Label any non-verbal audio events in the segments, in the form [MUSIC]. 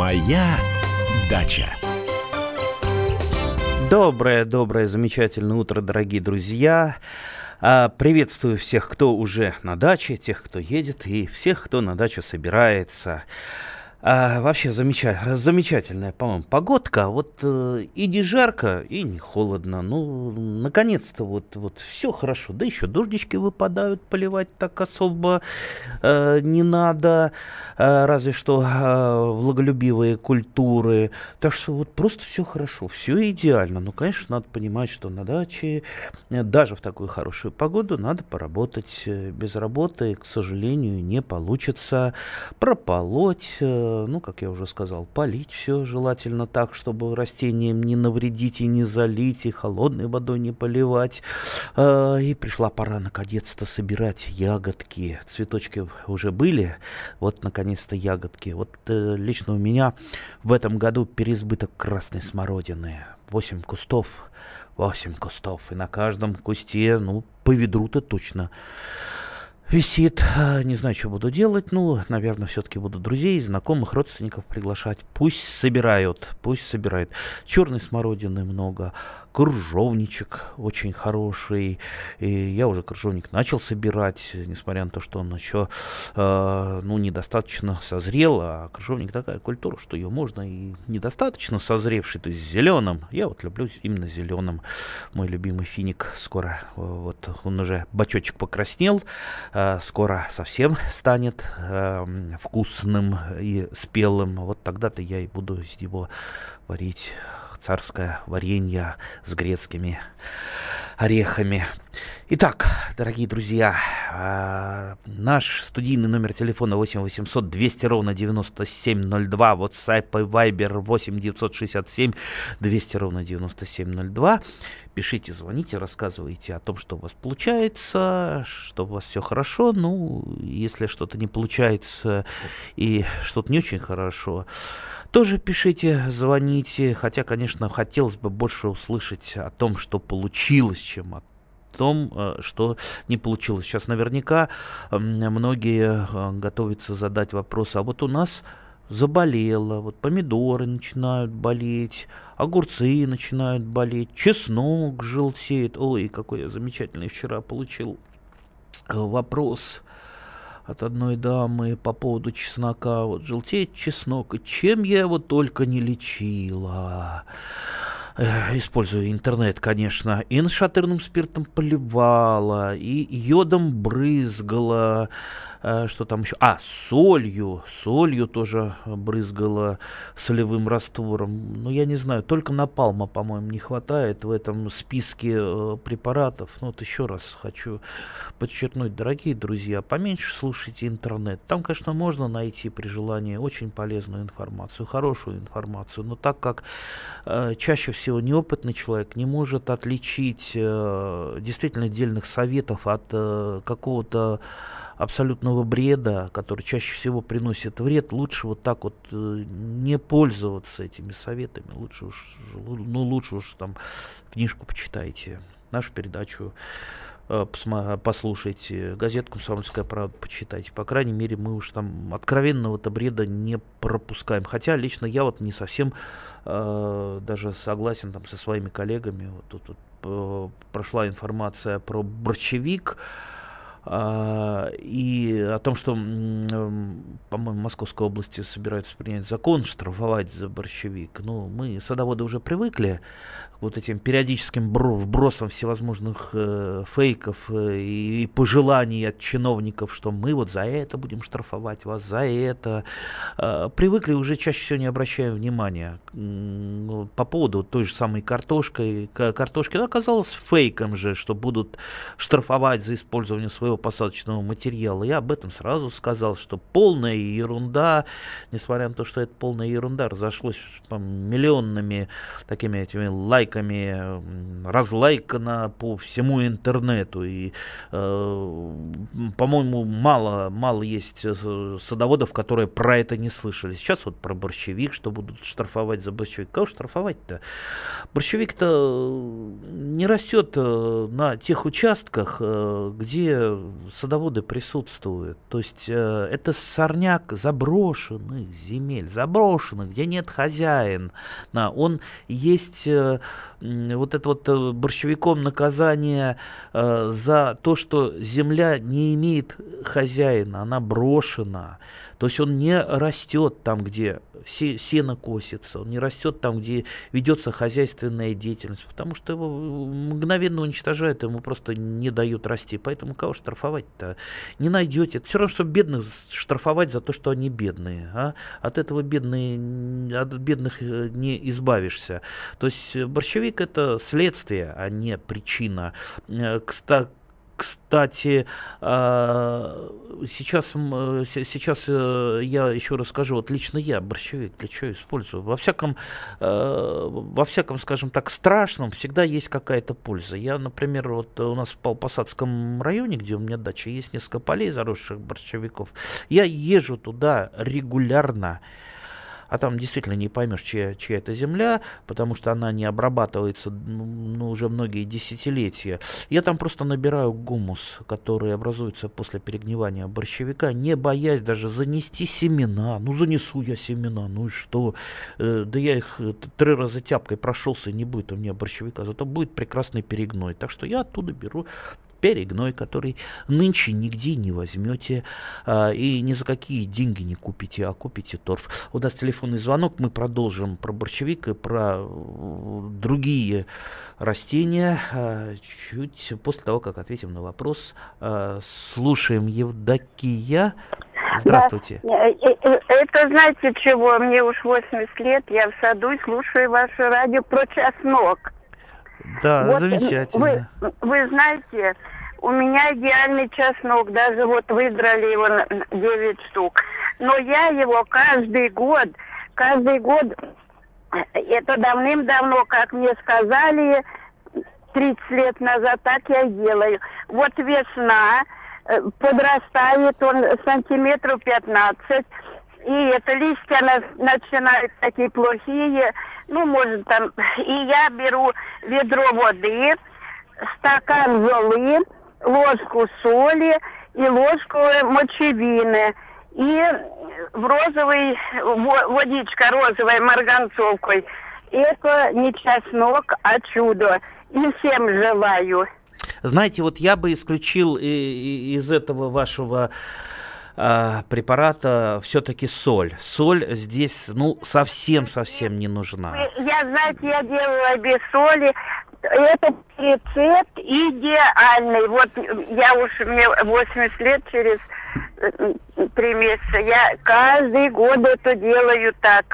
Моя дача. Доброе, доброе, замечательное утро, дорогие друзья. А, Приветствую всех, кто уже на даче, тех, кто едет, и всех, кто на дачу собирается. А, вообще замеча- замечательная, по-моему, погодка. Вот э, и не жарко, и не холодно. Ну, наконец-то вот, вот все хорошо. Да еще дождички выпадают, поливать так особо э, не надо. Э, разве что э, влаголюбивые культуры. Так что вот просто все хорошо, все идеально. Ну, конечно, надо понимать, что на даче э, даже в такую хорошую погоду надо поработать. Э, Без работы, к сожалению, не получится прополоть, э, ну, как я уже сказал, полить все желательно так, чтобы растениям не навредить и не залить, и холодной водой не поливать. Э, И пришла пора наконец-то собирать ягодки. Цветочки уже были, вот наконец-то ягодки. Вот э, лично у меня в этом году переизбыток красной смородины. 8 кустов, 8 кустов, и на каждом кусте, ну, по ведру-то точно висит. А, Не знаю, что буду делать. Ну, наверное, все-таки буду друзей, знакомых, родственников приглашать. Пусть собирают, пусть собирают. Черной смородины много, кружовничек очень хороший. И я уже кружовник начал собирать, несмотря на то, что он еще, э, ну, недостаточно созрел. А кружовник такая культура, что ее можно и недостаточно созревший, то есть зеленым. Я вот люблю именно зеленым. Мой любимый финик скоро, э, вот он уже бачочек покраснел, э, скоро совсем станет э, вкусным и спелым. Вот тогда-то я и буду из него варить царское варенье с грецкими орехами. Итак, дорогие друзья, а, наш студийный номер телефона 8 800 200 ровно 9702, WhatsApp и Viber 8 967 200 ровно 9702. Пишите, звоните, рассказывайте о том, что у вас получается, что у вас все хорошо. Ну, если что-то не получается и что-то не очень хорошо, тоже пишите, звоните. Хотя, конечно, хотелось бы больше услышать о том, что получилось, чем о том, э, что не получилось. Сейчас наверняка многие э, готовятся задать вопрос, а вот у нас заболело, вот помидоры начинают болеть, огурцы начинают болеть, чеснок желтеет. Ой, какой я замечательный вчера получил э, вопрос от одной дамы по поводу чеснока. Вот желтеет чеснок, и чем я его только не лечила. Э, Используя интернет, конечно, и нашатырным спиртом поливала, и йодом брызгала, что там еще? А, солью, солью тоже брызгала солевым раствором. Ну, я не знаю, только напалма, по-моему, не хватает в этом списке э, препаратов. Ну, вот еще раз хочу подчеркнуть, дорогие друзья, поменьше слушайте интернет. Там, конечно, можно найти при желании очень полезную информацию, хорошую информацию, но так как э, чаще всего неопытный человек не может отличить э, действительно отдельных советов от э, какого-то абсолютного бреда, который чаще всего приносит вред, лучше вот так вот э, не пользоваться этими советами. Лучше уж, ну, лучше уж там книжку почитайте, нашу передачу э, послушайте, газету «Комсомольская правда» почитайте. По крайней мере, мы уж там откровенного-то бреда не пропускаем. Хотя лично я вот не совсем э, даже согласен там со своими коллегами. Вот тут вот, э, прошла информация про борщевик, а, и о том, что, м, м, по-моему, Московской области собираются принять закон, штрафовать за борщевик. Ну, мы, садоводы, уже привыкли к вот этим периодическим бро- вбросам всевозможных э, фейков э, и, и пожеланий от чиновников, что мы вот за это будем штрафовать вас, за это. Э, привыкли, уже чаще всего не обращаем внимания. Ну, По поводу той же самой картошки, ка- картошки, она оказалась фейком же, что будут штрафовать за использование своего посадочного материала. Я об этом сразу сказал, что полная ерунда, несмотря на то, что это полная ерунда, разошлось по миллионными такими этими лайками, разлайкано по всему интернету. И, э, по-моему, мало, мало есть э, садоводов, которые про это не слышали. Сейчас вот про борщевик, что будут штрафовать за борщевик. Кого штрафовать-то? Борщевик-то не растет э, на тех участках, э, где садоводы присутствуют. То есть э, это сорняк заброшенных земель, заброшенных, где нет хозяина. Он есть э, вот это вот э, борщевиком наказание э, за то, что земля не имеет хозяина, она брошена. То есть он не растет там, где сено косится, он не растет там, где ведется хозяйственная деятельность, потому что его мгновенно уничтожают, ему просто не дают расти. Поэтому кого штрафовать-то не найдете. Это все равно, что бедных штрафовать за то, что они бедные. А? От этого бедные, от бедных э, не избавишься. То есть борщевик это следствие, а не причина. Э, Кстати, кстати, а, сейчас, сейчас э, я еще расскажу, вот лично я борщевик для чего использую. Во всяком, э, во всяком, скажем так, страшном всегда есть какая-то польза. Я, например, вот у нас в Посадском районе, где у меня дача, есть несколько полей заросших борщевиков. Я езжу туда регулярно а там действительно не поймешь, чья, чья это земля, потому что она не обрабатывается ну, уже многие десятилетия. Я там просто набираю гумус, который образуется после перегнивания борщевика, не боясь даже занести семена. Ну, занесу я семена, ну и что? Э, да я их э, три раза тяпкой прошелся, и не будет у меня борщевика, зато будет прекрасный перегной. Так что я оттуда беру перегной, который нынче нигде не возьмете а, и ни за какие деньги не купите, а купите торф. У нас телефонный звонок, мы продолжим про борщевик и про э, другие растения а, чуть после того, как ответим на вопрос. А, слушаем Евдокия. Здравствуйте. Да. Э, э, это знаете чего? Мне уж 80 лет, я в саду и слушаю ваше радио про чеснок. Да, вот замечательно. Вы, вы знаете, у меня идеальный чеснок, даже вот выдрали его 9 штук. Но я его каждый год, каждый год, это давным-давно, как мне сказали, 30 лет назад, так я делаю. Вот весна, э, подрастает он сантиметров 15, и это листья начинают такие плохие, ну, может, там, и я беру ведро воды, стакан золы, ложку соли и ложку мочевины. И в розовый, водичка розовой марганцовкой. Это не чеснок, а чудо. И всем желаю. Знаете, вот я бы исключил из этого вашего э, препарата все-таки соль. Соль здесь, ну, совсем-совсем не нужна. Я, знаете, я делала без соли, этот рецепт идеальный. Вот я уж, мне 80 лет через э, три месяца. Я каждый год это делаю так.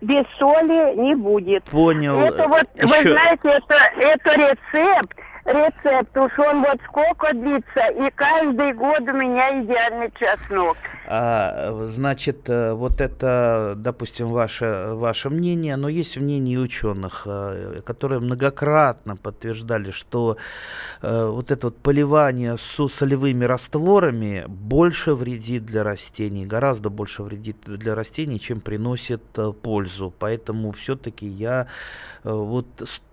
Без соли не будет. Понял. Это вот, Еще... вы знаете, это, это рецепт рецепт. Уж он вот сколько длится, и каждый год у меня идеальный чеснок. А, значит, э, вот это, допустим, ваше, ваше мнение, но есть мнение ученых, э, которые многократно подтверждали, что э, вот это вот поливание с солевыми растворами больше вредит для растений, гораздо больше вредит для растений, чем приносит пользу. Поэтому все-таки я вот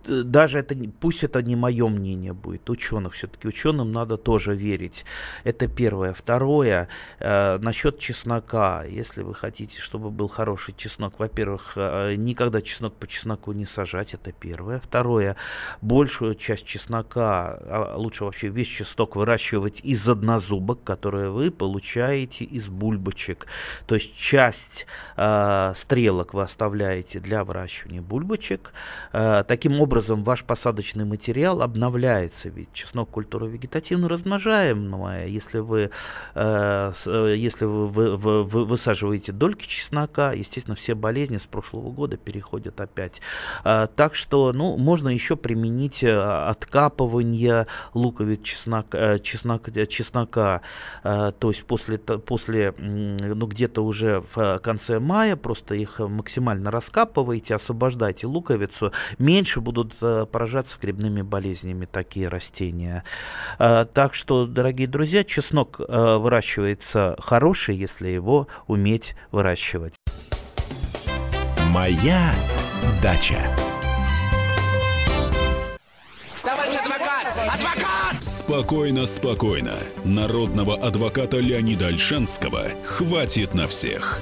даже это, пусть это не мое мнение будет, ученых, все-таки ученым надо тоже верить. Это первое. Второе, э, насчет чеснока. Если вы хотите, чтобы был хороший чеснок, во-первых, э, никогда чеснок по чесноку не сажать, это первое. Второе, большую часть чеснока, а лучше вообще весь чеснок выращивать из однозубок, которые вы получаете из бульбочек. То есть часть э, стрелок вы оставляете для выращивания бульбочек. Э, таким образом, образом ваш посадочный материал обновляется, ведь чеснок культура вегетативно размножаемая. Если вы, э, э, если вы, вы, вы, вы высаживаете дольки чеснока, естественно, все болезни с прошлого года переходят опять. Э, так что, ну, можно еще применить э, откапывание луковиц чеснок, э, чеснок, э, чеснока, э, то есть после, после ну, где-то уже в конце мая, просто их максимально раскапываете, освобождайте луковицу, меньше будут будут э, поражаться грибными болезнями такие растения. Э, так что, дорогие друзья, чеснок э, выращивается хороший, если его уметь выращивать. Моя дача. Товарищ адвокат! Адвокат! Спокойно, спокойно. Народного адвоката Леонида Альшанского хватит на всех.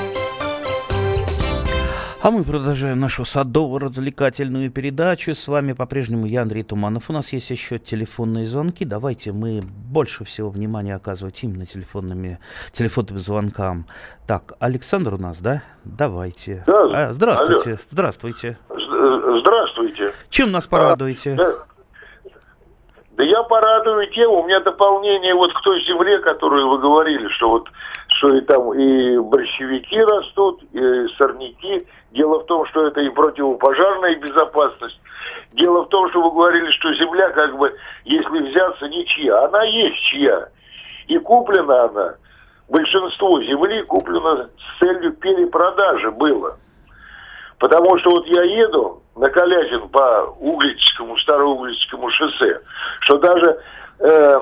А мы продолжаем нашу садово-развлекательную передачу. С вами по-прежнему я, Андрей Туманов. У нас есть еще телефонные звонки. Давайте мы больше всего внимания оказывать именно телефонными, телефонным звонкам. Так, Александр у нас, да? Давайте. Да, а, здравствуйте. алло. Здравствуйте. Здравствуйте. Чем нас порадуете? А, да, да я порадую тему. У меня дополнение вот к той земле, которую вы говорили, что вот что и там и борщевики растут, и сорняки. Дело в том, что это и противопожарная безопасность. Дело в том, что вы говорили, что земля, как бы, если взяться, ничья. Она есть чья. И куплена она, большинство земли куплено с целью перепродажи было. Потому что вот я еду на Калязин по Углическому, Староуглическому шоссе, что даже э,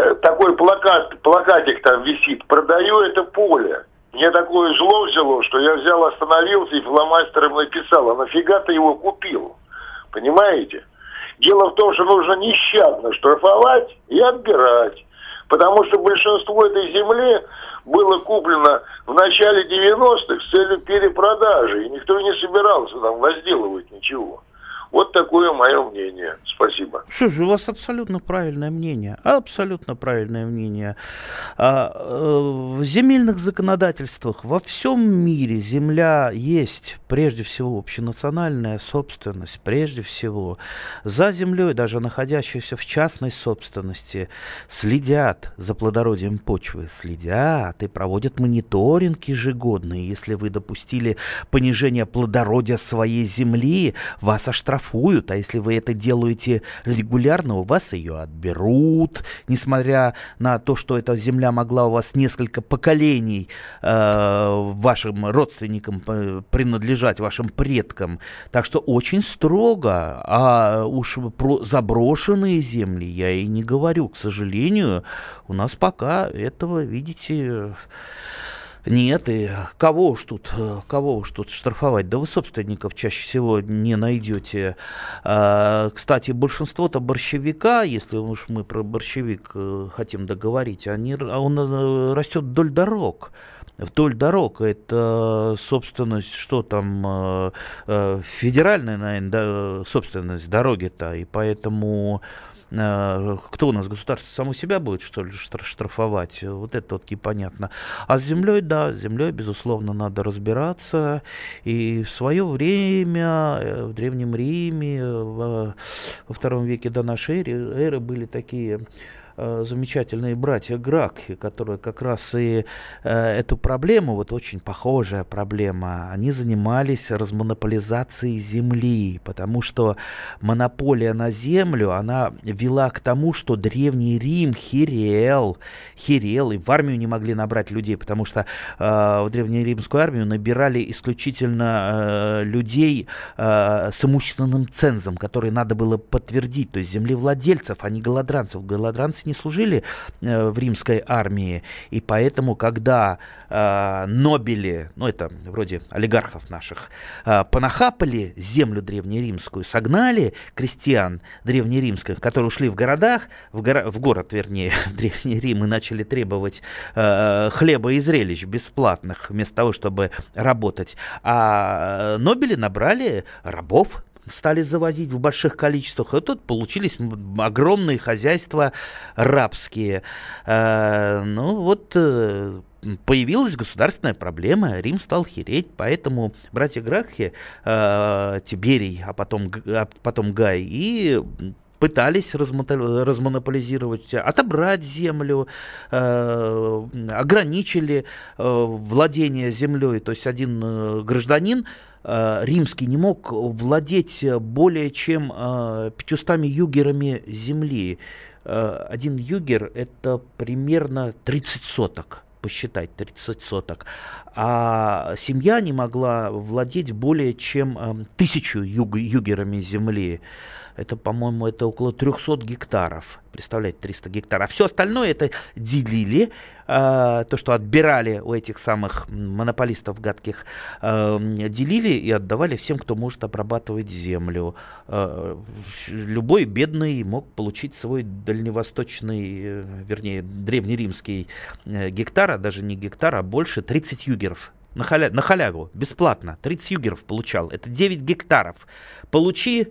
такой плакат, плакатик там висит, продаю это поле. Мне такое зло взяло, что я взял, остановился и фломастером написал, а нафига ты его купил? Понимаете? Дело в том, что нужно нещадно штрафовать и отбирать. Потому что большинство этой земли было куплено в начале 90-х с целью перепродажи. И никто не собирался там возделывать ничего. Вот такое мое мнение. Спасибо. Что же, у вас абсолютно правильное мнение. Абсолютно правильное мнение. А, э, в земельных законодательствах во всем мире земля есть прежде всего общенациональная собственность. Прежде всего. За землей, даже находящейся в частной собственности, следят за плодородием почвы. Следят и проводят мониторинг ежегодный. Если вы допустили понижение плодородия своей земли, вас оштрафуют штрафуют, а если вы это делаете регулярно, у вас ее отберут, несмотря на то, что эта земля могла у вас несколько поколений э, вашим родственникам принадлежать, вашим предкам. Так что очень строго, а уж про заброшенные земли я и не говорю. К сожалению, у нас пока этого, видите, нет, и кого уж тут, кого уж тут штрафовать? Да вы собственников чаще всего не найдете. А, кстати, большинство-то борщевика, если уж мы про борщевик э, хотим договорить, они, а он э, растет вдоль дорог вдоль дорог. Это собственность, что там, э, федеральная, наверное, собственность дороги-то, и поэтому Э, кто у нас, государство само себя будет, что ли, штрафовать? Вот это вот непонятно. А с землей, да, с землей, безусловно, надо разбираться. И в свое время, э, в Древнем Риме, во втором веке до нашей эры были такие Э, замечательные братья Гракхи, которые как раз и э, эту проблему, вот очень похожая проблема, они занимались размонополизацией земли, потому что монополия на землю, она вела к тому, что Древний Рим херел, херел, и в армию не могли набрать людей, потому что э, в древнеримскую армию набирали исключительно э, людей э, с имущественным цензом, которые надо было подтвердить, то есть землевладельцев, а не голодранцев. Голодранцы не служили э, в римской армии, и поэтому, когда э, нобели, ну это вроде олигархов наших, э, понахапали землю древнеримскую, согнали крестьян древнеримских, которые ушли в городах, в, горо, в город, вернее, [LAUGHS] в Древний Рим, и начали требовать э, хлеба и зрелищ бесплатных, вместо того, чтобы работать. А э, нобели набрали рабов, стали завозить в больших количествах, и тут получились огромные хозяйства рабские. Э, ну вот э, появилась государственная проблема, Рим стал хереть, поэтому братья Грахи, э, Тиберий, а потом, а потом Гай, и пытались размонополизировать, отобрать землю, э, ограничили э, владение землей. То есть один э, гражданин римский не мог владеть более чем 500 э, югерами земли. Э, один югер – это примерно 30 соток посчитать 30 соток. А семья не могла владеть более чем тысячу юг, югерами земли. Это, по-моему, это около 300 гектаров. Представляете, 300 гектаров. А все остальное это делили, э, то, что отбирали у этих самых монополистов гадких, э, делили и отдавали всем, кто может обрабатывать землю. Э, любой бедный мог получить свой дальневосточный, э, вернее, древнеримский э, гектар, а даже не гектар, а больше 30 югеров на, халя... на халяву, бесплатно. 30 югеров получал. Это 9 гектаров. Получи,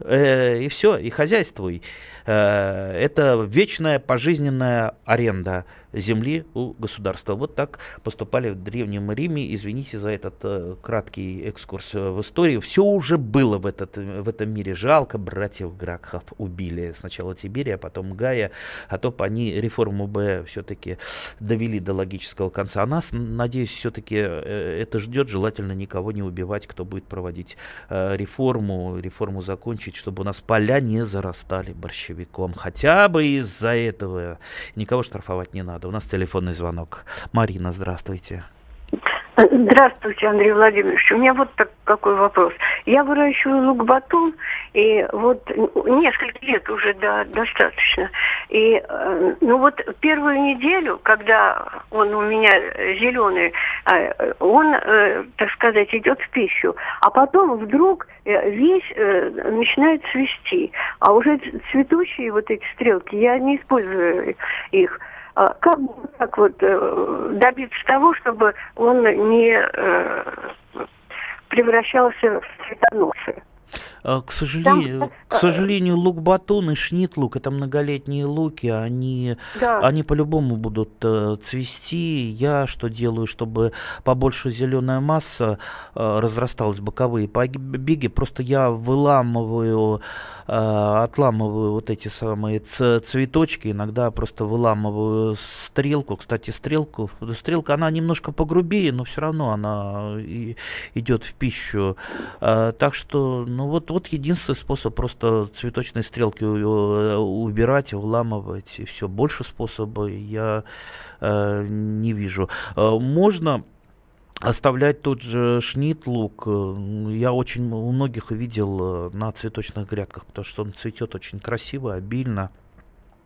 э, и все, и хозяйствуй. Э, это вечная пожизненная аренда земли у государства. Вот так поступали в Древнем Риме. Извините за этот э, краткий экскурс в историю. Все уже было в, этот, в этом мире. Жалко братьев Гракхов убили. Сначала Тиберия, а потом Гая. А то бы они реформу Б все-таки довели до логического конца. А нас, надеюсь, все-таки э, это ждет. Желательно никого не убивать, кто будет проводить э, реформу, реформу закончить, чтобы у нас поля не зарастали большевиком. Хотя бы из-за этого никого штрафовать не надо. У нас телефонный звонок. Марина, здравствуйте. Здравствуйте, Андрей Владимирович. У меня вот так, какой вопрос. Я выращиваю лук-батун, и вот несколько лет уже да, достаточно. И э, ну вот первую неделю, когда он у меня зеленый, э, он, э, так сказать, идет в пищу, а потом вдруг весь начинает цвести. А уже цветущие вот эти стрелки, я не использую их. А как так вот э, добиться того, чтобы он не э, превращался в цветоносы? А, к сожалению, Там, к сожалению, лук-батон и шнит-лук, это многолетние луки, они, да. они по-любому будут э, цвести. Я что делаю, чтобы побольше зеленая масса э, разрасталась, боковые побеги, просто я выламываю, э, отламываю вот эти самые цветочки, иногда просто выламываю стрелку. Кстати, стрелку, стрелка, она немножко погрубее, но все равно она идет в пищу. Э, так что, ну вот, вот единственный способ просто цветочные стрелки убирать, вламывать и все. Больше способа я э, не вижу. Э, можно оставлять тот же шнит лук. Я очень у многих видел э, на цветочных грядках, потому что он цветет очень красиво, обильно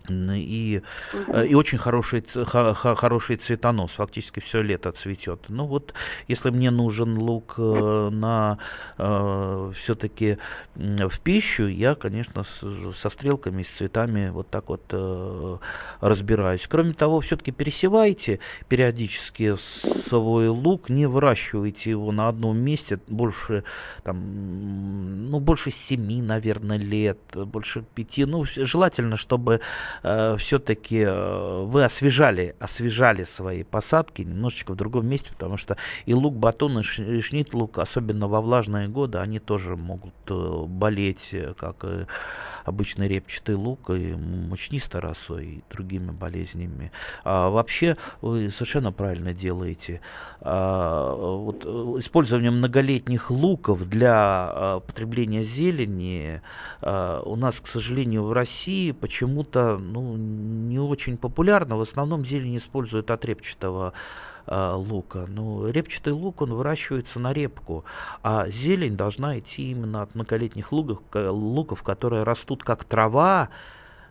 и, угу. и очень хороший, хороший цветонос, фактически все лето цветет. Ну вот, если мне нужен лук э, на э, все-таки в пищу, я, конечно, с, со стрелками, с цветами вот так вот э, разбираюсь. Кроме того, все-таки пересевайте периодически свой лук, не выращивайте его на одном месте больше, там, ну, больше семи, наверное, лет, больше пяти. Ну, желательно, чтобы э, все-таки э, вы освежали, освежали свои посадки немножечко в другом месте, потому что и лук, батон, и шнит лук, особенно во влажные годы, они тоже могут э, болеть, как и обычный репчатый лук, и мучнистой росой, и другими болезнями. А вообще вы совершенно правильно делаете. А, вот, э, использование многолетних луков для а, потребления зелени а, у нас, к сожалению, в России почему-то ну, не очень популярно. В основном зелень используют от репчатого э, лука. Но репчатый лук, он выращивается на репку, а зелень должна идти именно от многолетних луков, луков которые растут как трава,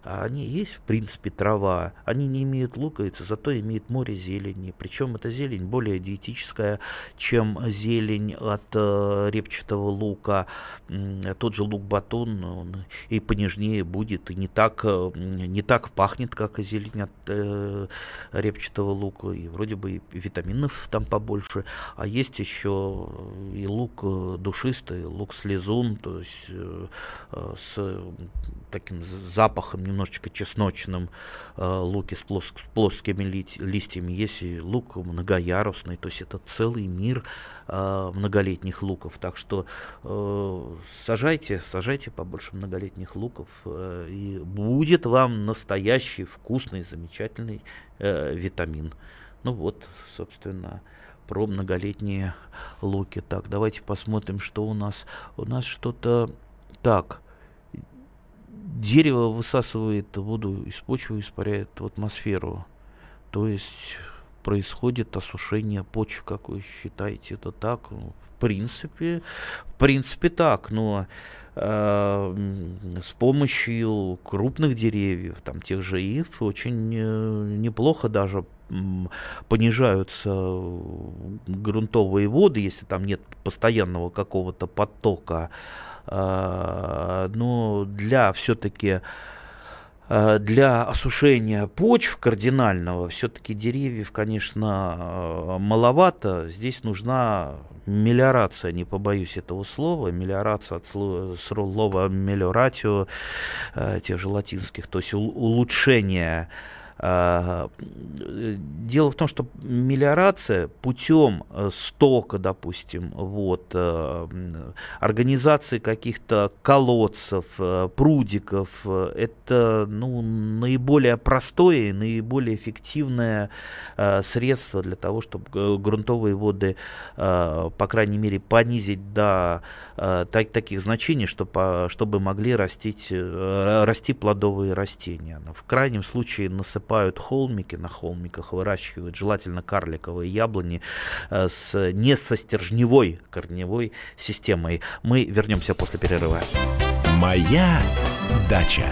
они есть, в принципе, трава. Они не имеют луковицы, зато имеют море зелени. Причем эта зелень более диетическая, чем зелень от э, репчатого лука. Тот же лук-батон он и понежнее будет, и не так, э, не так пахнет, как зелень от э, репчатого лука. И вроде бы и витаминов там побольше. А есть еще и лук э, душистый, лук-слезун, то есть э, э с таким запахом немножечко чесночным э, луки с плоск, плоскими ли, листьями, есть и лук многоярусный, то есть это целый мир э, многолетних луков. Так что э, сажайте, сажайте побольше многолетних луков, э, и будет вам настоящий вкусный, замечательный э, витамин. Ну вот, собственно, про многолетние луки. Так, давайте посмотрим, что у нас. У нас что-то... Так, дерево высасывает воду из почвы, испаряет в атмосферу. То есть происходит осушение почв, как вы считаете, это так? Ну, в принципе, в принципе так, но э, с помощью крупных деревьев, там тех же ив, очень э, неплохо даже понижаются грунтовые воды, если там нет постоянного какого-то потока. Э, но для все-таки Э, для осушения почв кардинального все-таки деревьев, конечно, э, маловато. Здесь нужна мелиорация, не побоюсь этого слова. Мелиорация от слова мелиоратио, тех же латинских, то есть улучшение а, дело в том, что мелиорация путем э, стока, допустим, вот, э, организации каких-то колодцев, э, прудиков, это ну, наиболее простое и наиболее эффективное средство для того, чтобы грунтовые воды, по крайней мере, понизить до так, таких значений, чтобы, чтобы могли растить, расти плодовые растения. В крайнем случае насыпать насыпают холмики, на холмиках выращивают желательно карликовые яблони э, с не со стержневой корневой системой. Мы вернемся после перерыва. Моя дача.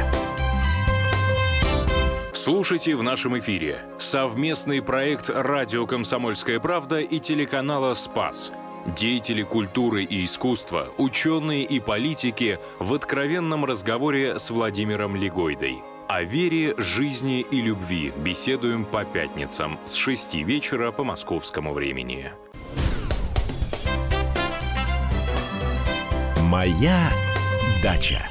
Слушайте в нашем эфире совместный проект «Радио Комсомольская правда» и телеканала «Спас». Деятели культуры и искусства, ученые и политики в откровенном разговоре с Владимиром Легойдой – о вере, жизни и любви беседуем по пятницам с 6 вечера по московскому времени. Моя дача.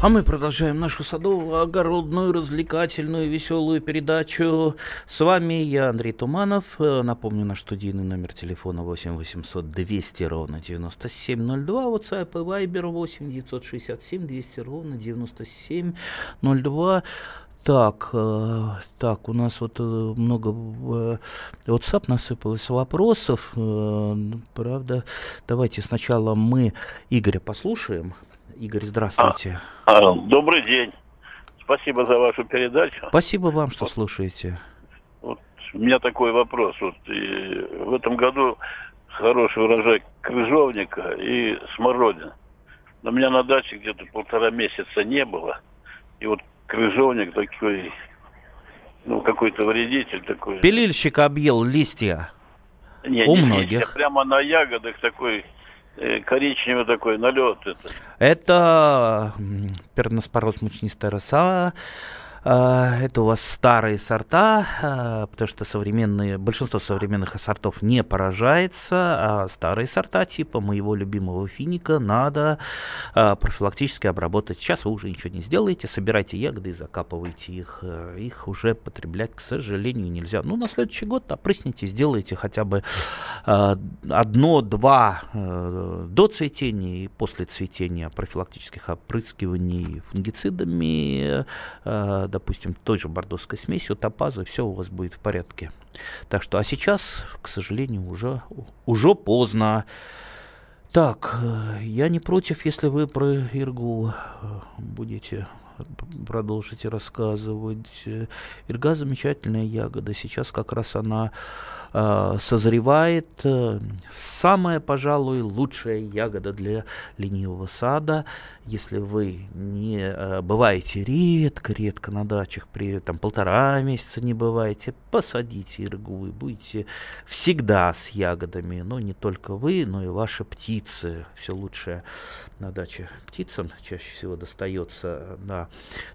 А мы продолжаем нашу садовую, огородную, развлекательную, веселую передачу. С вами я, Андрей Туманов. Э, напомню, наш студийный номер телефона 8 800 200 ровно 9702. WhatsApp и Viber 8 967 200 ровно 9702. Так, э, так, у нас вот э, много э, WhatsApp насыпалось вопросов. Э, правда, давайте сначала мы Игоря послушаем. Игорь, здравствуйте. А, а, добрый день. Спасибо за вашу передачу. Спасибо вам, что вот, слушаете. Вот у меня такой вопрос. Вот и в этом году хороший урожай крыжовника и смородины. Но у меня на даче где-то полтора месяца не было. И вот крыжовник такой, ну, какой-то вредитель такой. Пилильщик объел листья. Не, У не многих. Листья, прямо на ягодах такой коричневый такой налет. Это, это перноспороз мучнистая роса. А, это у вас старые сорта, а, потому что современные, большинство современных сортов не поражается, а старые сорта типа моего любимого финика надо а, профилактически обработать. Сейчас вы уже ничего не сделаете, собирайте ягоды и закапывайте их. Э, их уже потреблять, к сожалению, нельзя. Ну, на следующий год опрысните, сделайте хотя бы одно-два э, до цветения и после цветения профилактических опрыскиваний фунгицидами, э, допустим, той же бордоской смесью, топазой, все у вас будет в порядке. Так что, а сейчас, к сожалению, уже, уже поздно. Так, э, я не против, если вы про Иргу э, будете продолжите рассказывать. Ирга замечательная ягода. Сейчас как раз она э, созревает. Самая, пожалуй, лучшая ягода для ленивого сада если вы не э, бываете редко-редко на дачах, при там полтора месяца не бываете, посадите иргу и будете всегда с ягодами. Но не только вы, но и ваши птицы. Все лучшее на даче птицам чаще всего достается. Да.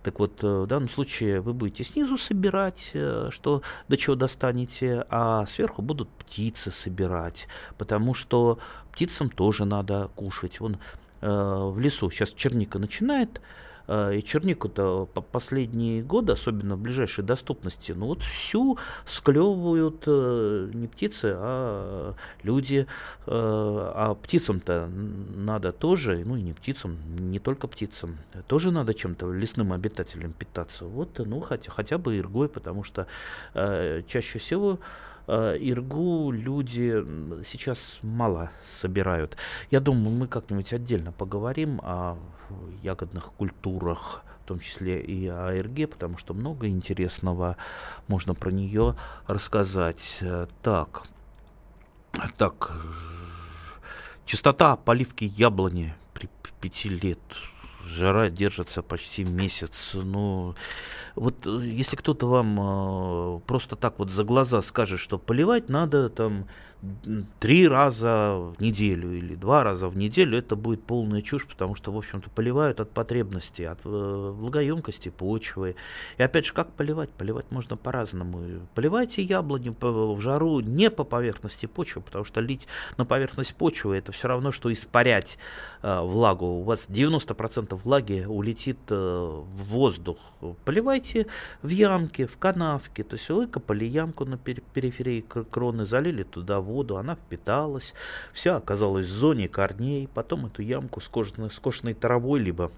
Так вот, э, в данном случае вы будете снизу собирать, э, что до чего достанете, а сверху будут птицы собирать, потому что птицам тоже надо кушать. Вон Э, в лесу. Сейчас черника начинает, э, и чернику-то по последние годы, особенно в ближайшей доступности, ну вот всю склевывают э, не птицы, а люди. А птицам-то надо тоже, ну и не птицам, не только птицам, тоже надо чем-то лесным обитателям питаться. Вот, ну хотя, хотя бы иргой, потому что чаще всего э, иргу люди сейчас мало собирают. Я думаю, мы как-нибудь отдельно поговорим о ягодных культурах, в том числе и о ирге, потому что много интересного можно про нее рассказать. Так, так, частота поливки яблони при пяти лет жара держится почти месяц. Ну, вот э, если кто-то вам э, просто так вот за глаза скажет, что поливать надо там три раза в неделю или два раза в неделю, это будет полная чушь, потому что, в общем-то, поливают от потребности, от э, влагоемкости почвы. И опять же, как поливать? Поливать можно по-разному. Поливайте яблони в жару не по поверхности почвы, потому что лить на поверхность почвы это все равно, что испарять э, влагу. У вас 90% влаги улетит э, в воздух. Поливайте в ямке, в канавке. То есть выкопали ямку на периферии кроны, залили туда воду воду, она впиталась, вся оказалась в зоне корней, потом эту ямку с кожаной, скошенной травой, либо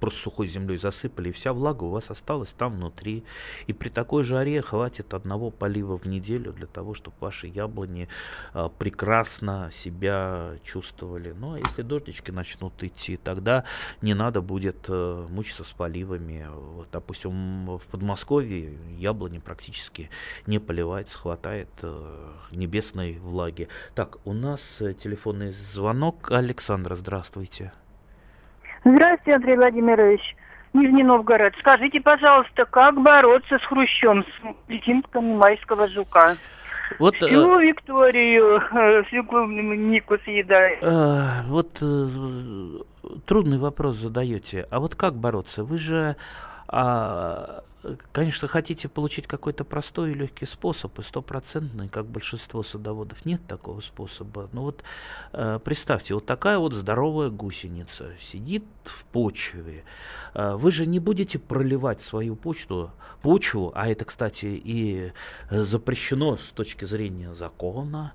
просто сухой землей засыпали, и вся влага у вас осталась там внутри. И при такой жаре хватит одного полива в неделю для того, чтобы ваши яблони а, прекрасно себя чувствовали. Ну, а если дождички начнут идти, тогда не надо будет а, мучиться с поливами. Вот, допустим, в Подмосковье яблони практически не поливается, хватает а, небесной влаги. Так, у нас э, телефонный звонок. Александра, здравствуйте. Здравствуйте, Андрей Владимирович. Нижний Новгород. Скажите, пожалуйста, как бороться с хрущом, с личинками майского жука? Вот, всю э, Викторию, э, всю клубнику съедает. Э, вот э, трудный вопрос задаете. А вот как бороться? Вы же а, конечно, хотите получить какой-то простой и легкий способ, и стопроцентный, как большинство садоводов, нет такого способа. Но вот э, представьте, вот такая вот здоровая гусеница сидит в почве. Э, вы же не будете проливать свою почту, почву, а это, кстати, и запрещено с точки зрения закона,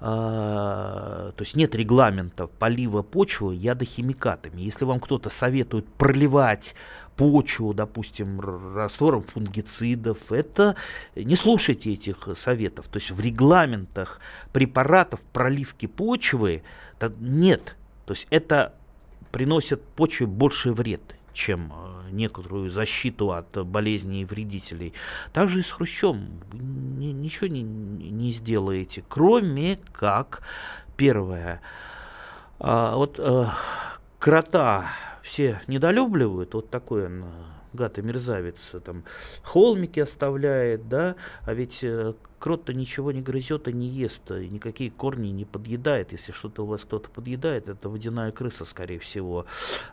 Uh, то есть нет регламента полива почвы ядохимикатами. Если вам кто-то советует проливать почву, допустим, раствором фунгицидов. Это не слушайте этих советов. То есть в регламентах препаратов проливки почвы нет. То есть это приносит почве больше вред чем э, некоторую защиту от болезней и вредителей. Также и с хрущом ни, ничего не, не сделаете, кроме как первое. А, вот э, крота все недолюбливают, вот такой он, э, гад и мерзавец, там, холмики оставляет, да, а ведь э, крот-то ничего не грызет и не ест, и никакие корни не подъедает. Если что-то у вас кто-то подъедает, это водяная крыса, скорее всего.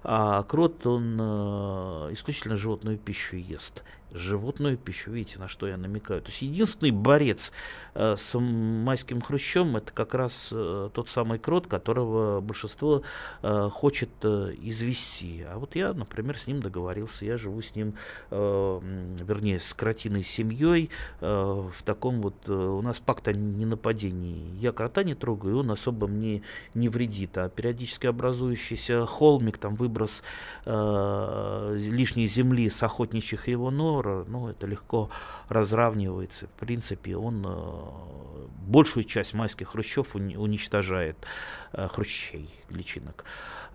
А крот, он э, исключительно животную пищу ест животную пищу. Видите, на что я намекаю. То есть единственный борец э, с майским хрущом это как раз э, тот самый крот, которого большинство э, хочет э, извести. А вот я, например, с ним договорился. Я живу с ним, э, вернее, с кротиной семьей э, в таком вот... Э, у нас пакт о ненападении. Я крота не трогаю, он особо мне не вредит. А периодически образующийся холмик, там выброс э, лишней земли с охотничьих его нор, доллара, ну, это легко разравнивается. В принципе, он э, большую часть майских хрущев уничтожает, э, хрущей, личинок.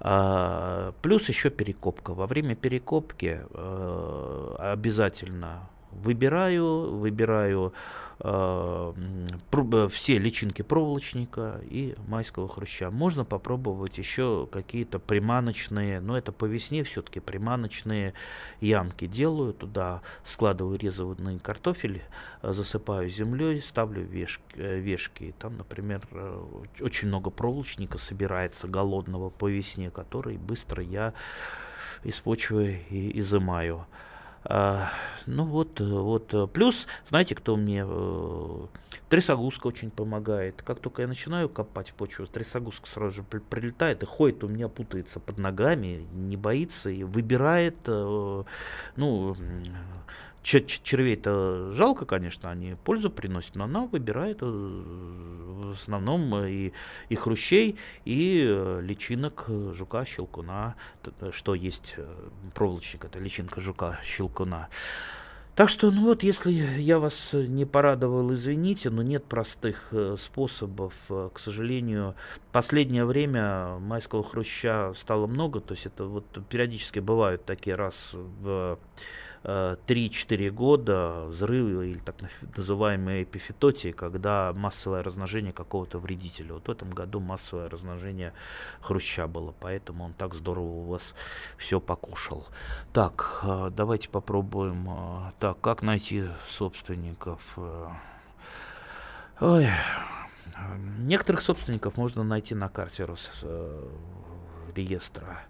А, плюс еще перекопка. Во время перекопки э, обязательно выбираю, выбираю э, все личинки проволочника и майского хруща. Можно попробовать еще какие-то приманочные, но это по весне все-таки приманочные ямки делаю, туда складываю резанный картофель, засыпаю землей, ставлю вешки, э, вешки. Там, например, э, очень много проволочника собирается голодного по весне, который быстро я из почвы и изымаю. А, ну вот, вот. Плюс, знаете, кто мне... Э, трясогузка очень помогает. Как только я начинаю копать почву, трясогузка сразу же прилетает и ходит у меня, путается под ногами, не боится и выбирает, э, ну, червей-то жалко, конечно, они пользу приносят, но она выбирает э, в основном э, и, и хрущей, и э, личинок жука-щелкуна, что есть проволочник, это личинка жука-щелкуна. Так что, ну вот, если я вас не порадовал, извините, но нет простых способов. К сожалению, последнее время майского хруща стало много, то есть это вот периодически бывают такие раз в 3-4 года взрывы или так называемые эпифитотии, когда массовое размножение какого-то вредителя. Вот в этом году массовое размножение хруща было, поэтому он так здорово у вас все покушал. Так, э, давайте попробуем. Э, так, как найти собственников? Э, ой, некоторых собственников можно найти на карте Рос, реестра,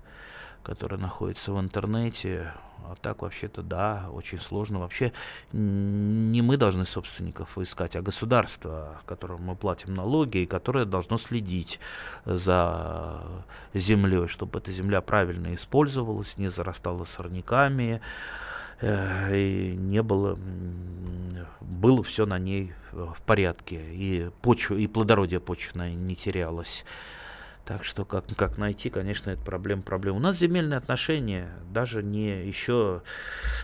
который находится в интернете. А так вообще-то да, очень сложно. Вообще не мы должны собственников искать, а государство, которому мы платим налоги, и которое должно следить за землей, чтобы эта земля правильно использовалась, не зарастала сорняками, э, и не было, было все на ней в порядке, и почва, и плодородие почвенное не терялось. Так что как, как найти, конечно, это проблема проблема. У нас земельные отношения даже не еще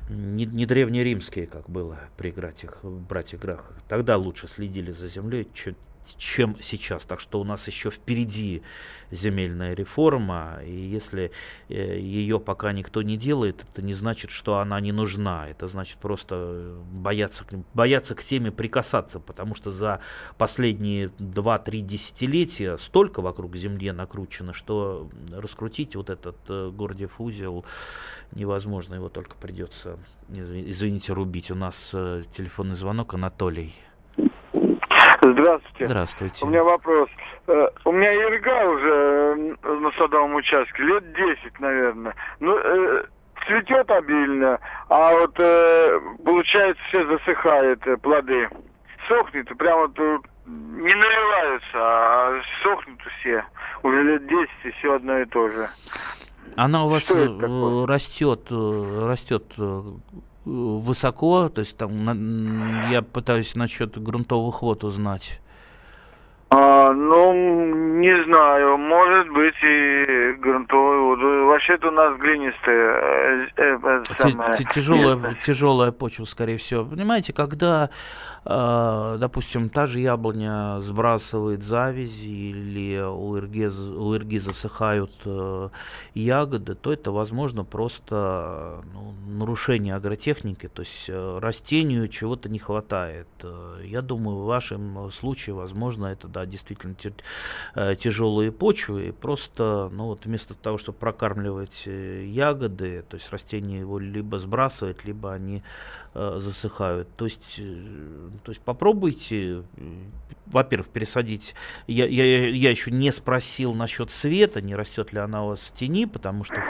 не, не древнеримские, как было при братьях, братьях Грахах. Тогда лучше следили за землей, чем, чем сейчас. Так что у нас еще впереди земельная реформа, и если э, ее пока никто не делает, это не значит, что она не нужна. Это значит просто бояться, бояться к теме прикасаться, потому что за последние 2-3 десятилетия столько вокруг Земли накручено, что раскрутить вот этот э, Гордиев узел невозможно, его только придется, извините, рубить. У нас э, телефонный звонок Анатолий. Здравствуйте. Здравствуйте. У меня вопрос. Э, у меня ирга уже э, на садовом участке, лет 10, наверное. Ну, э, цветет обильно, а вот получается все засыхает плоды. Сохнет, прямо тут не наливаются, а сохнут все. Уже лет 10 и все одно и то же. Она у вас растет, растет высоко, то есть там на, я пытаюсь насчет грунтовых вод узнать. А, ну, не знаю, может быть и грунтовые воды. Вообще-то у нас глинистая. Э, э, тяжелая, тяжелая почва, скорее всего. Понимаете, когда а, допустим, та же яблоня сбрасывает завязи или у ирги, у ирги засыхают э, ягоды, то это, возможно, просто ну, нарушение агротехники, то есть э, растению чего-то не хватает. Э, я думаю, в вашем случае, возможно, это, да, действительно тяжелые почвы, и просто, ну, вот вместо того, чтобы прокармливать ягоды, то есть растение его либо сбрасывает, либо они засыхают. То есть то есть попробуйте, во-первых, пересадить. Я, я, я еще не спросил насчет света, не растет ли она у вас в тени, потому что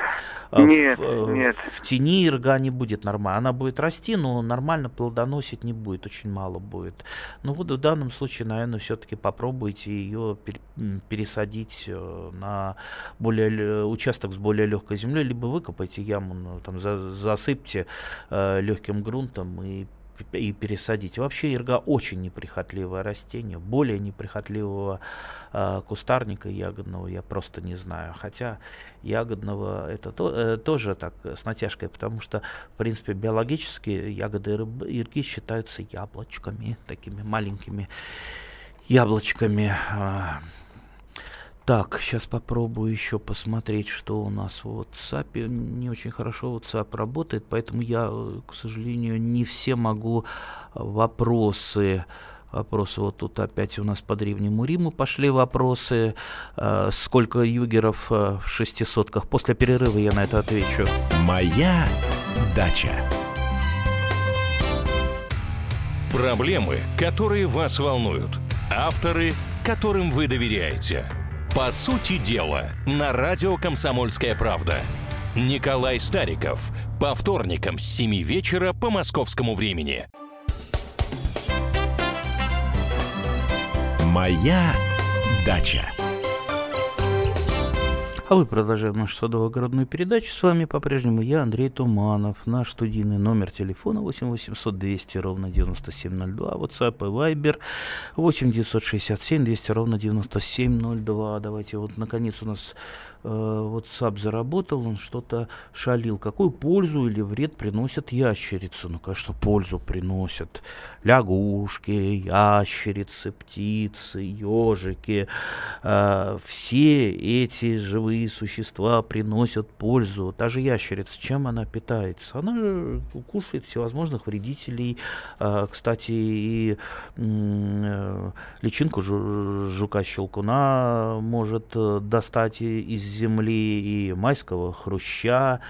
в, нет, в, нет. в тени ирга не будет нормально. Она будет расти, но нормально плодоносить не будет, очень мало будет. Ну вот в данном случае, наверное, все-таки попробуйте ее пересадить э, на более участок с более легкой землей, либо выкопайте яму, ну, там за, засыпьте э, легким грунтом и и пересадить. Вообще ирга очень неприхотливое растение, более неприхотливого э, кустарника ягодного я просто не знаю. Хотя ягодного это то, э, тоже так с натяжкой, потому что в принципе биологически ягоды ирги считаются яблочками, такими маленькими яблочками. Э, так, сейчас попробую еще посмотреть, что у нас в WhatsApp. Не очень хорошо WhatsApp работает, поэтому я, к сожалению, не все могу вопросы вопросы. Вот тут опять у нас по Древнему Риму пошли вопросы. Э, сколько югеров э, в шестисотках? После перерыва я на это отвечу. Моя дача. Проблемы, которые вас волнуют. Авторы, которым вы доверяете. По сути дела, на радио «Комсомольская правда». Николай Стариков. По вторникам с 7 вечера по московскому времени. Моя дача. А вы продолжаем нашу садово-огородную передачу. С вами по-прежнему я, Андрей Туманов. Наш студийный номер телефона 8 800 200 ровно 9702. WhatsApp и Viber 8 967 200 ровно 9702. Давайте вот наконец у нас э, WhatsApp заработал, он что-то шалил. Какую пользу или вред приносят ящерицы? Ну, конечно, пользу приносят. Лягушки, ящерицы, птицы, ежики. Э, все эти живые существа приносят пользу. Та же ящерица, чем она питается? Она кушает всевозможных вредителей. Э, кстати, и э, личинку жука-щелкуна может э, достать из земли и майского хруща.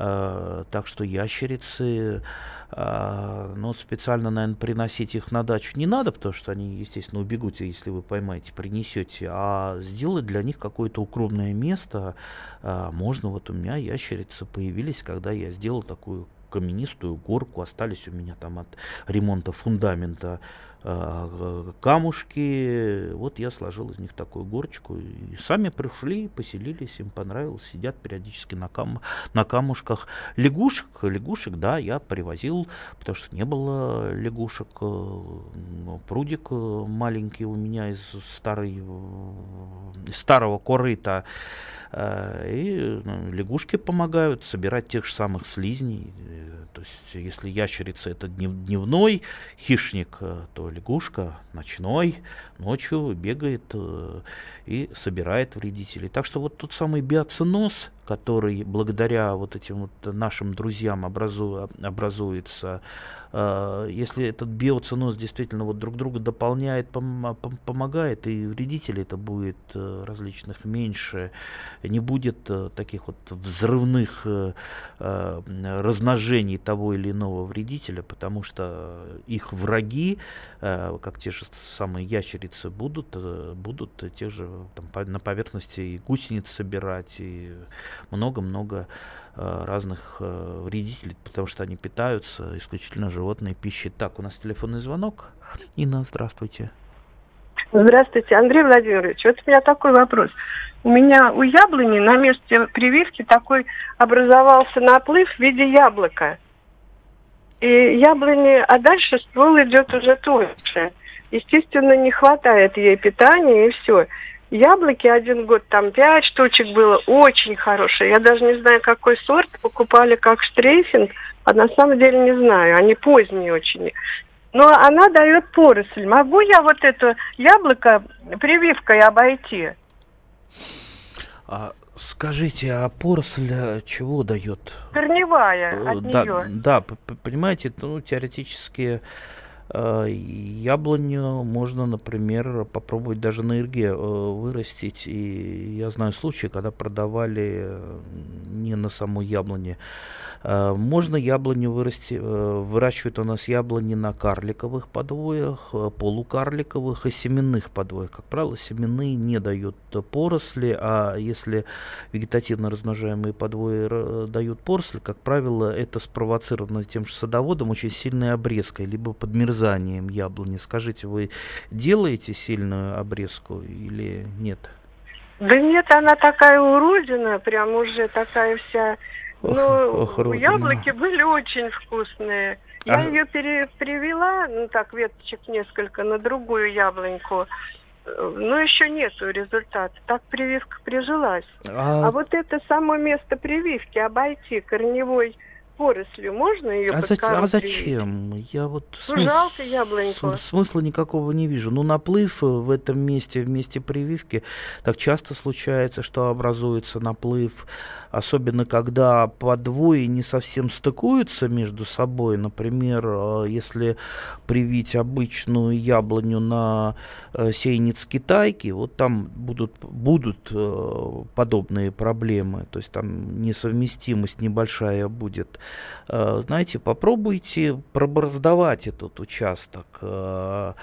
Э, так что ящерицы, э, ну, специально, наверное, приносить их на дачу не надо, потому что они, естественно, убегут, если вы поймаете, принесете, а сделать для них какое-то укромное место э, можно. Вот у меня ящерицы появились, когда я сделал такую каменистую горку, остались у меня там от ремонта фундамента камушки. Вот я сложил из них такую горочку. И сами пришли, поселились, им понравилось, сидят периодически на, кам на камушках. Лягушек, лягушек, да, я привозил, потому что не было лягушек. Э, прудик э, маленький у меня из, старой, из старого корыта. И ну, лягушки помогают собирать тех же самых слизней. То есть, если ящерица это дневной хищник, то лягушка ночной, ночью бегает э, и собирает вредителей. Так что вот тот самый биоценоз, который благодаря вот этим вот нашим друзьям образу, образуется, э, если этот биоценоз действительно вот друг друга дополняет, пом, пом, помогает, и вредителей это будет э, различных меньше, не будет э, таких вот взрывных размножений того или иного вредителя, потому что их враги, как те же самые ящерицы, будут, будут те же там, на поверхности и гусениц собирать, и много-много э, разных э, вредителей, потому что они питаются исключительно животной пищей. Так, у нас телефонный звонок. Инна, здравствуйте. Здравствуйте, Андрей Владимирович. Вот у меня такой вопрос. У меня у яблони на месте прививки такой образовался наплыв в виде яблока. И яблони, а дальше ствол идет уже тоньше. Естественно, не хватает ей питания и все. Яблоки один год там пять штучек было, очень хорошие. Я даже не знаю, какой сорт покупали как штрейфинг, а на самом деле не знаю. Они поздние очень. Но она дает поросль. Могу я вот это яблоко прививкой обойти? А, скажите, а поросль э, чего дает? Корневая э, от да, нее. Да, понимаете, ну, теоретически яблоню можно, например, попробовать даже на ирге э, вырастить. И я знаю случаи, когда продавали э, не на саму яблоне. Можно яблоню вырасти, выращивают у нас яблони на карликовых подвоях, полукарликовых и семенных подвоях. Как правило, семенные не дают поросли, а если вегетативно размножаемые подвои дают поросли, как правило, это спровоцировано тем же садоводом очень сильной обрезкой, либо подмерзанием обрезанием яблони. Скажите, вы делаете сильную обрезку или нет? Да нет, она такая уродина, прям уже такая вся. Ох, ну, ох, яблоки были очень вкусные. Я а... ее пере, перевела, ну так, веточек несколько, на другую яблоньку. Но еще нету результата. Так прививка прижилась. А... а вот это само место прививки обойти корневой порослью можно ее а, за, а зачем? Я вот ну, смыс... жалко яблоньку. смысла никакого не вижу. Ну, наплыв в этом месте, в месте прививки, так часто случается, что образуется наплыв особенно когда подвои не совсем стыкуются между собой. Например, э, если привить обычную яблоню на э, сеянец китайки, вот там будут, будут э, подобные проблемы, то есть там несовместимость небольшая будет. Знаете, попробуйте пробороздавать этот участок. Что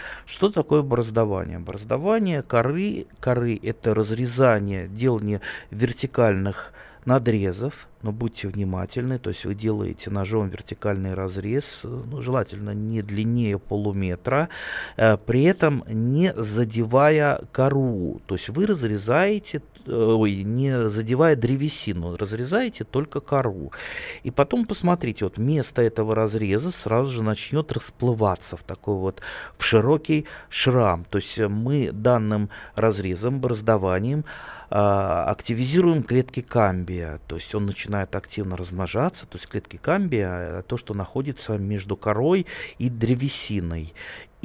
такое бороздование? Бороздование коры, коры это разрезание, делание вертикальных надрезов, но будьте внимательны, то есть вы делаете ножом вертикальный разрез, ну, желательно не длиннее полуметра, э, при этом не задевая кору, то есть вы разрезаете ой, не задевая древесину, разрезаете только кору. И потом посмотрите, вот место этого разреза сразу же начнет расплываться в такой вот в широкий шрам. То есть мы данным разрезом, бороздованием а, активизируем клетки камбия, то есть он начинает активно размножаться, то есть клетки камбия, то, что находится между корой и древесиной.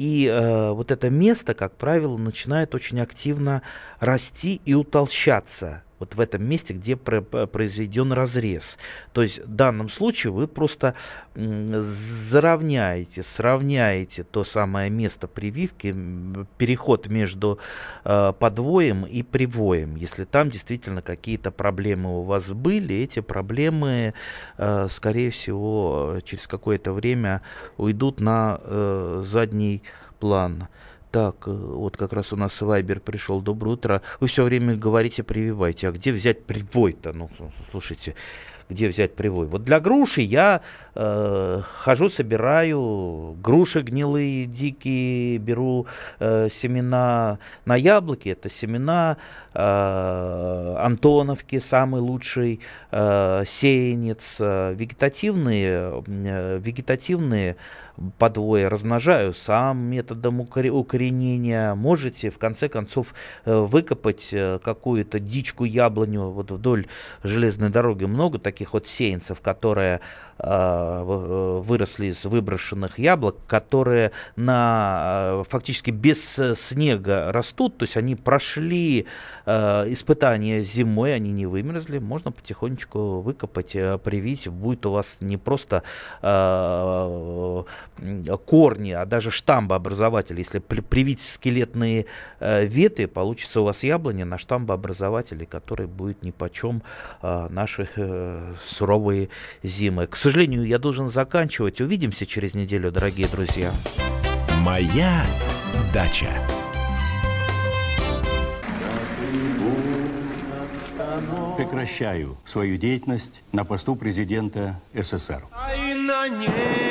И э, вот это место, как правило, начинает очень активно расти и утолщаться вот в этом месте, где произведен разрез. То есть в данном случае вы просто заровняете, сравняете то самое место прививки, переход между э, подвоем и привоем. Если там действительно какие-то проблемы у вас были, эти проблемы, э, скорее всего, через какое-то время уйдут на э, задний план. Так, э, вот как раз у нас Вайбер пришел. Доброе утро. Вы все время говорите прививайте. А где взять привой-то? Ну, слушайте, где взять привой? Вот для груши я э, хожу, собираю груши гнилые, дикие, беру э, семена на яблоки. Это семена э, Антоновки, самый лучший э, сеянец. Э, вегетативные, э, вегетативные подвое размножаю сам методом укоренения. Можете, в конце концов, э, выкопать э, какую-то дичку яблоню вот вдоль железной дороги. Много таких вот сеянцев, которые Э, выросли из выброшенных яблок, которые на, фактически без снега растут, то есть они прошли испытания зимой, они не вымерзли, можно потихонечку выкопать, привить, будет у вас не просто корни, а даже штамбообразователь. Если привить скелетные ветви, получится у вас яблоня на штамбообразователе, который будет ни почем наши суровые зимы. К сожалению, я должен заканчивать. Увидимся через неделю, дорогие друзья. Моя дача. Прекращаю свою деятельность на посту президента СССР. А на небе туча.